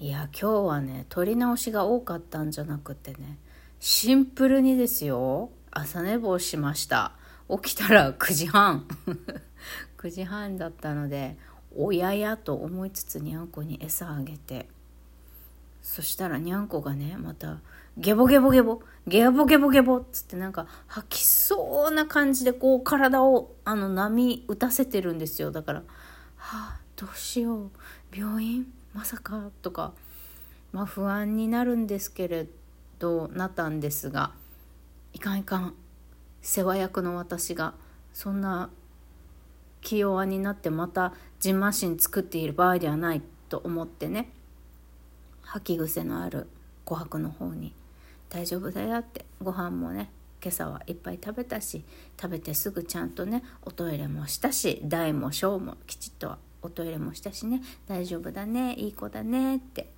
いや今日はね撮り直しが多かったんじゃなくてねシンプルにですよ。朝寝坊しました。起きたら9時半。9時半だったのでおややと思いつつにゃんこに餌あげて。そしたらにゃんこがねまたゲボゲボゲボゲボゲボゲボっつってなんか吐きそうな感じでこう体をあの波打たせてるんですよ。だからはあどうしよう。病院まさかとか、まあ、不安になるんですけれどなったんですがいかんいかん世話役の私がそんな気弱になってまたジンマシン作っている場合ではないと思ってね吐き癖のある琥珀の方に「大丈夫だよ」ってご飯もね今朝はいっぱい食べたし食べてすぐちゃんとねおトイレもしたし大も小もきちっとおトイレもしたしね大丈夫だねいい子だねって。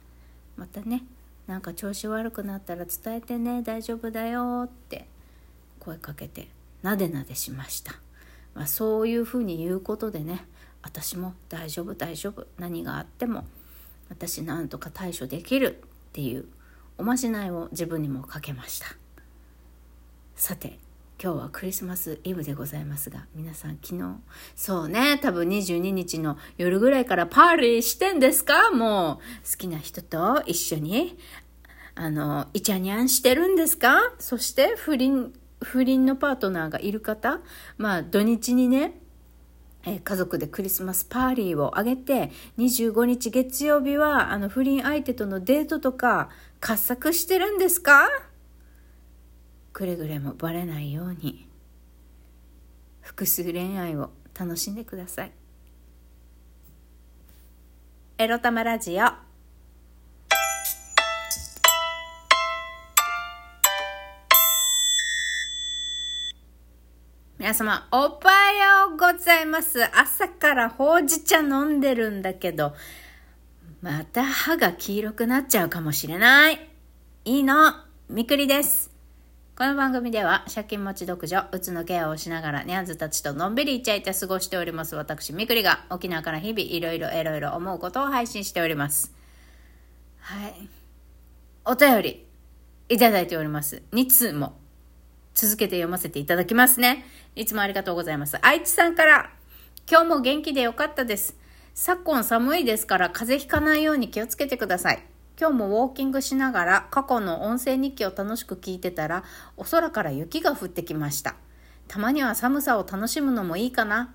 またねなんか調子悪くなったら伝えてね大丈夫だよって。声かけてなでなでしました、まあ、そういうふうに言うことでね私も大丈夫大丈夫何があっても私なんとか対処できるっていうおまじないを自分にもかけました。さて今日はクリスマスイブでございますが、皆さん昨日、そうね、多分22日の夜ぐらいからパーリーしてんですか？もう、好きな人と一緒に、あの、イチャニャンしてるんですか？そして不倫、不倫のパートナーがいる方、まあ土日にね、え家族でクリスマスパーリーを挙げて25日月曜日はあの不倫相手とのデートとか合作してるんですか？くれぐれもバレないように複数恋愛を楽しんでくださいエロ玉ラジオ皆様、おはようございます。朝からほうじ茶飲んでるんだけど、また歯が黄色くなっちゃうかもしれない。いいの、みくりです。この番組では借金持ち独女、うつのケアをしながらニャンズたちとのんびりイチャイチャ過ごしております私、みくりが沖縄から日々いろいろいろいろ思うことを配信しております。はい。お便りいただいております。2通も続けて読ませていただきますね。いつもありがとうございます。愛知さんから、今日も元気でよかったです。昨今寒いですから風邪ひかないように気をつけてください。今日もウォーキングしながら過去の音声日記を楽しく聞いてたらお空から雪が降ってきましたたまには寒さを楽しむのもいいかな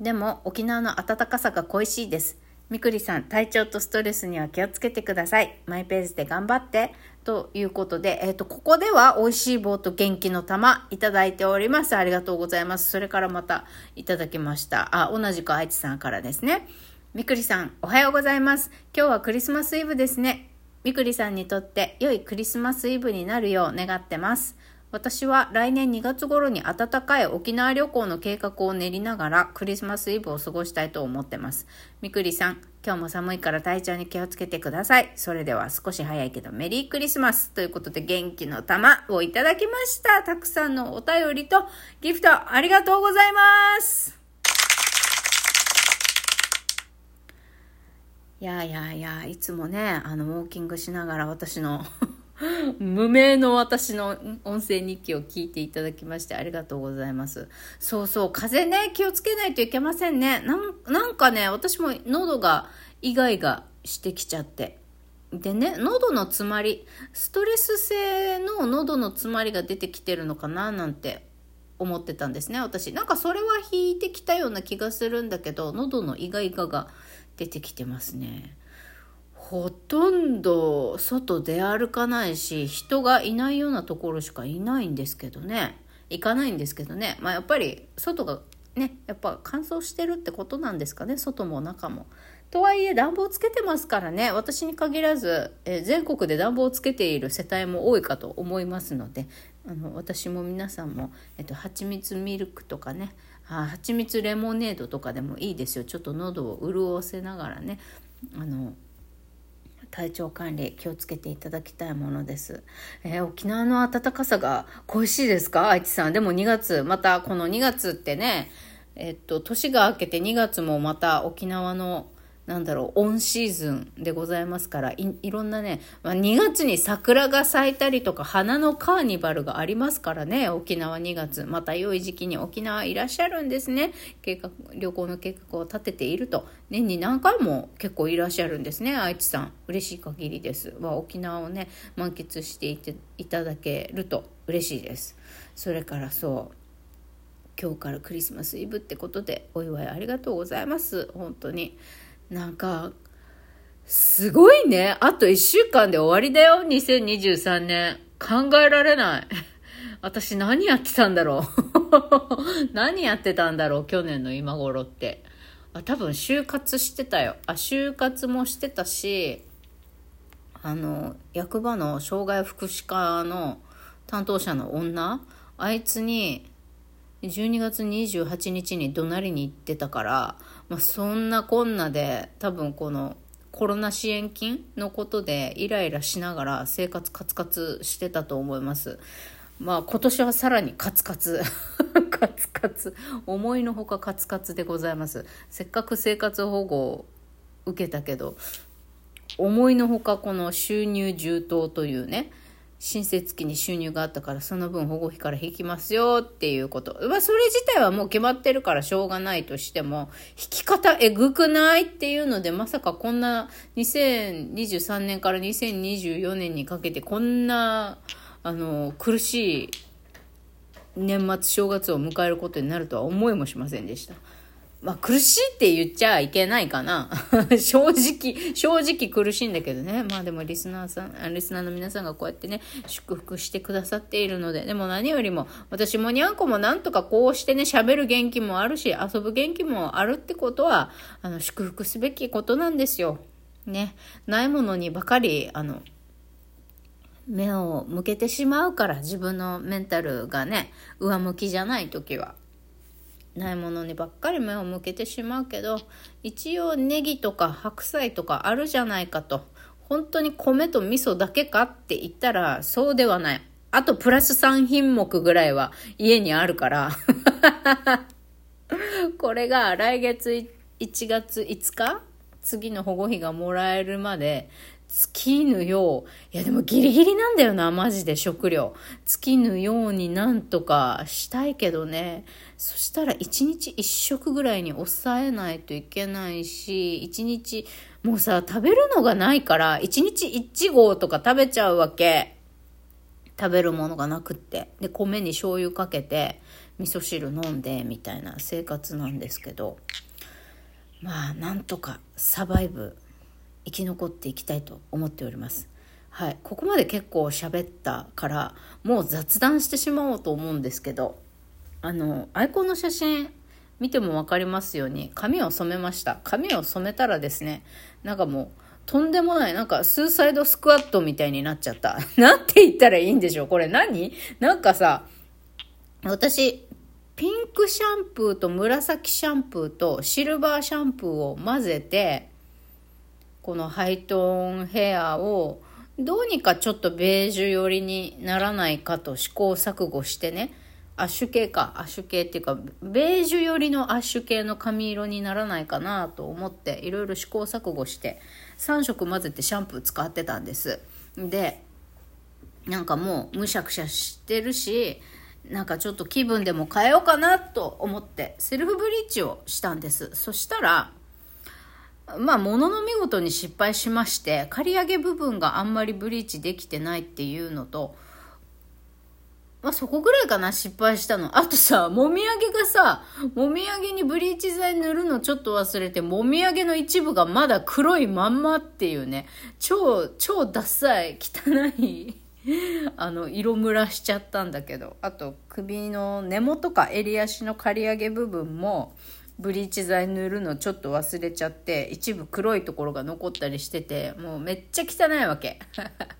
でも沖縄の暖かさが恋しいですみくりさん体調とストレスには気をつけてくださいマイペースで頑張ってということで、えっ、ー、と、ここでは美味しい棒と元気の玉いただいております。ありがとうございます。それからまたいただきました。あ、同じく愛知さんからですね。みくりさん、おはようございます。今日はクリスマスイブですね。みくりさんにとって良いクリスマスイブになるよう願ってます。私は来年2月頃に暖かい沖縄旅行の計画を練りながらクリスマスイブを過ごしたいと思ってます。みくりさん、今日も寒いから体調に気をつけてください。それでは少し早いけどメリークリスマスということで元気の玉をいただきました。たくさんのお便りとギフトありがとうございます。いやいやいや、いつもね、あの、ウォーキングしながら私の 無名の私の音声日記を聞いていただきましてありがとうございます。そうそう、風邪ね、気をつけないといけませんね。なんかね、私も喉がイガイガしてきちゃって。でね、喉の詰まり、ストレス性の喉の詰まりが出てきてるのかななんて思ってたんですね、私。なんかそれは引いてきたような気がするんだけど、喉のイガイガが出てきてますね。ほとんど外出歩かないし、人がいないようなところしかいないんですけどね。行かないんですけどね。まあやっぱり外がね、やっぱ乾燥してるってことなんですかね、外も中も。とはいえ暖房つけてますからね、私に限らず、え全国で暖房をつけている世帯も多いかと思いますので、あの私も皆さんも、えっと、蜂蜜ミルクとかね、あ蜂蜜レモネードとかでもいいですよちょっと喉を潤せながらねあの体調管理気をつけていただきたいものです。えー、沖縄の暖かさが恋しいですか？愛知さん。でも2月、またこの2月ってね、えっと、年が明けて2月もまた沖縄のなんだろう、オンシーズンでございますから、いいろんなね、まあ、2月に桜が咲いたりとか、花のカーニバルがありますからね、沖縄2月。また良い時期に沖縄いらっしゃるんですね。計画、旅行の計画を立てていると。年に何回も結構いらっしゃるんですね、愛知さん。嬉しい限りです。まあ、沖縄をね、満喫していていただけると嬉しいです。それからそう、今日からクリスマスイブってことでお祝いありがとうございます本当になんかすごいね。あと1週間で終わりだよ。2023年。考えられない。私何やってたんだろう。何やってたんだろう去年の今頃って。あ多分就活してたよ。あ就活もしてたしあの役場の障害福祉課の担当者の女。あいつに12月28日に怒鳴りに行ってたから、まあ、そんなこんなで多分このコロナ支援金のことでイライラしながら生活カツカツしてたと思います。まあ今年はさらにカツカツ。カツカツ。思いのほかカツカツでございます。せっかく生活保護を受けたけど思いのほかこの収入充当というね申請月に収入があったからその分保護費から引きますよっていうこと。まあそれ自体はもう決まってるからしょうがないとしても、引き方えぐくないっていうのでまさかこんな2023年から2024年にかけてこんなあの苦しい年末正月を迎えることになるとは思いもしませんでした。まあ苦しいって言っちゃいけないかな。正直、正直苦しいんだけどね。まあでもリスナーさん、リスナーの皆さんがこうやってね、祝福してくださっているので、でも何よりも、私もにゃんこもなんとかこうしてね、喋る元気もあるし、遊ぶ元気もあるってことは、あの、祝福すべきことなんですよ。ね。ないものにばかり、あの、目を向けてしまうから自分のメンタルがね上向きじゃない時はないものにばっかり目を向けてしまうけど一応ネギとか白菜とかあるじゃないかと本当に米と味噌だけかって言ったらそうではないあとプラス3品目ぐらいは家にあるから これが来月1月5日？次の保護費がもらえるまで尽きぬよう。いやでもギリギリなんだよな、マジで食料。尽きぬようになんとかしたいけどね。そしたら1日1食ぐらいに抑えないといけないし、1日、もうさ、食べるのがないから、1日1合とか食べちゃうわけ。食べるものがなくって。で、米に醤油かけて、味噌汁飲んで、みたいな生活なんですけど。まあ、なんとかサバイブ生き残っていきたいと思っております。はい、ここまで結構喋ったからもう雑談してしまおうと思うんですけどあのアイコンの写真見ても分かりますように髪を染めました。髪を染めたらですねなんかもうとんでもない、なんか、スーサイドスクワットみたいになっちゃった。なんて言ったらいいんでしょう。これ何？なんかさ、私、ピンクシャンプーと紫シャンプーとシルバーシャンプーを混ぜて、このハイトーンヘアをどうにかちょっとベージュ寄りにならないかと試行錯誤してねアッシュ系か。アッシュ系っていうかベージュ寄りのアッシュ系の髪色にならないかなと思っていろいろ試行錯誤して3色混ぜてシャンプー使ってたんです。でなんかもうむしゃくしゃしてるしなんかちょっと気分でも変えようかなと思ってセルフブリーチをしたんです。そしたらまあ、ものの見事に失敗しまして、刈り上げ部分があんまりブリーチできてないっていうのと、まあ、そこぐらいかな、失敗したの。あとさ、もみあげがさ、もみあげにブリーチ剤塗るのちょっと忘れて、もみあげの一部がまだ黒いまんまっていうね、超、超ダサい、汚い、あの、色ムラしちゃったんだけど、あと首の根元か襟足の刈り上げ部分も、ブリーチ剤塗るのちょっと忘れちゃって一部黒いところが残ったりしててもうめっちゃ汚いわけ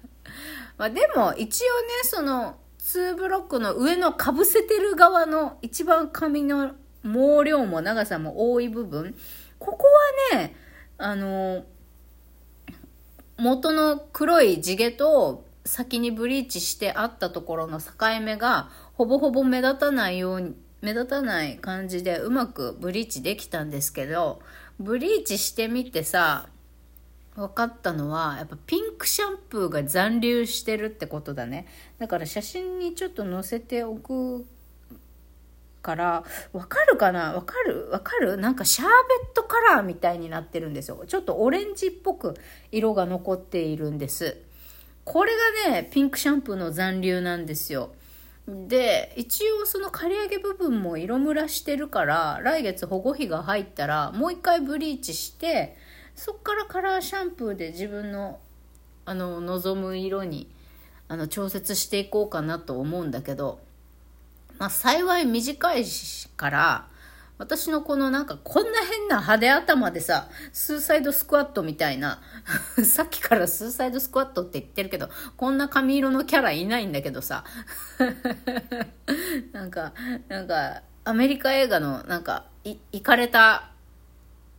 まあでも一応ねその2ブロックの上のかぶせてる側の一番髪の毛量も長さも多い部分ここはねあの元の黒い地毛と先にブリーチしてあったところの境目がほぼほぼ目立たないように目立たない感じでうまくブリーチできたんですけどブリーチしてみてさ、分かったのは、やっぱピンクシャンプーが残留してるってことだね。だから写真にちょっと載せておくからわかるかな？わかる？わかる？なんかシャーベットカラーみたいになってるんですよ。ちょっとオレンジっぽく色が残っているんです。これがねピンクシャンプーの残留なんですよ。で一応その刈り上げ部分も色ムラしてるから来月保護費が入ったらもう一回ブリーチしてそっからカラーシャンプーで自分のあの望む色にあの調節していこうかなと思うんだけどまあ幸い短いから、私のこのなんかこんな変な派手頭でさ、スーサイドスクワットみたいな、さっきからスーサイドスクワットって言ってるけど、こんな髪色のキャラいないんだけどさ、なんか、なんか、アメリカ映画のなんか、い、いかれた、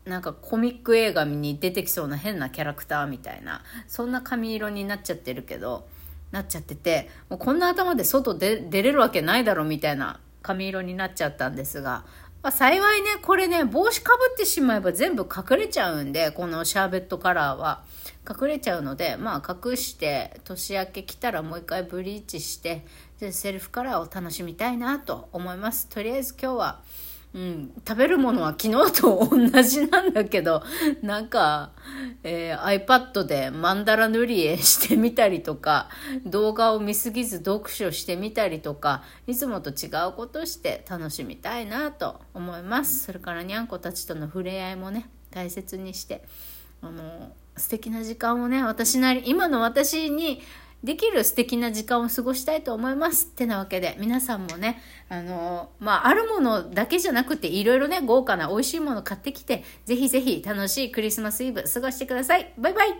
なんかコミック映画に出てきそうな変なキャラクターみたいな、そんな髪色になっちゃってるけど、なっちゃってて、もうこんな頭で外で出れるわけないだろみたいな髪色になっちゃったんですが、まあ、幸いね、これね、帽子かぶってしまえば全部隠れちゃうんで、このシャーベットカラーは。隠れちゃうので、まあ隠して、年明け来たらもう一回ブリーチして、でセルフカラーを楽しみたいなと思います。とりあえず今日は、うん、食べるものは昨日と同じなんだけど、なんか、えー、iPad でマンダラ塗り絵してみたりとか、動画を見すぎず読書してみたりとか、いつもと違うことして楽しみたいなと思います。それからにゃんこたちとの触れ合いもね、大切にして、あの、素敵な時間をね、私なり、今の私に、できる素敵な時間を過ごしたいと思います。ってなわけで、皆さんもね、あのまあ、あるものだけじゃなくて、いろいろね、豪華な美味しいもの買ってきて、ぜひぜひ楽しいクリスマスイブ過ごしてください。バイバイ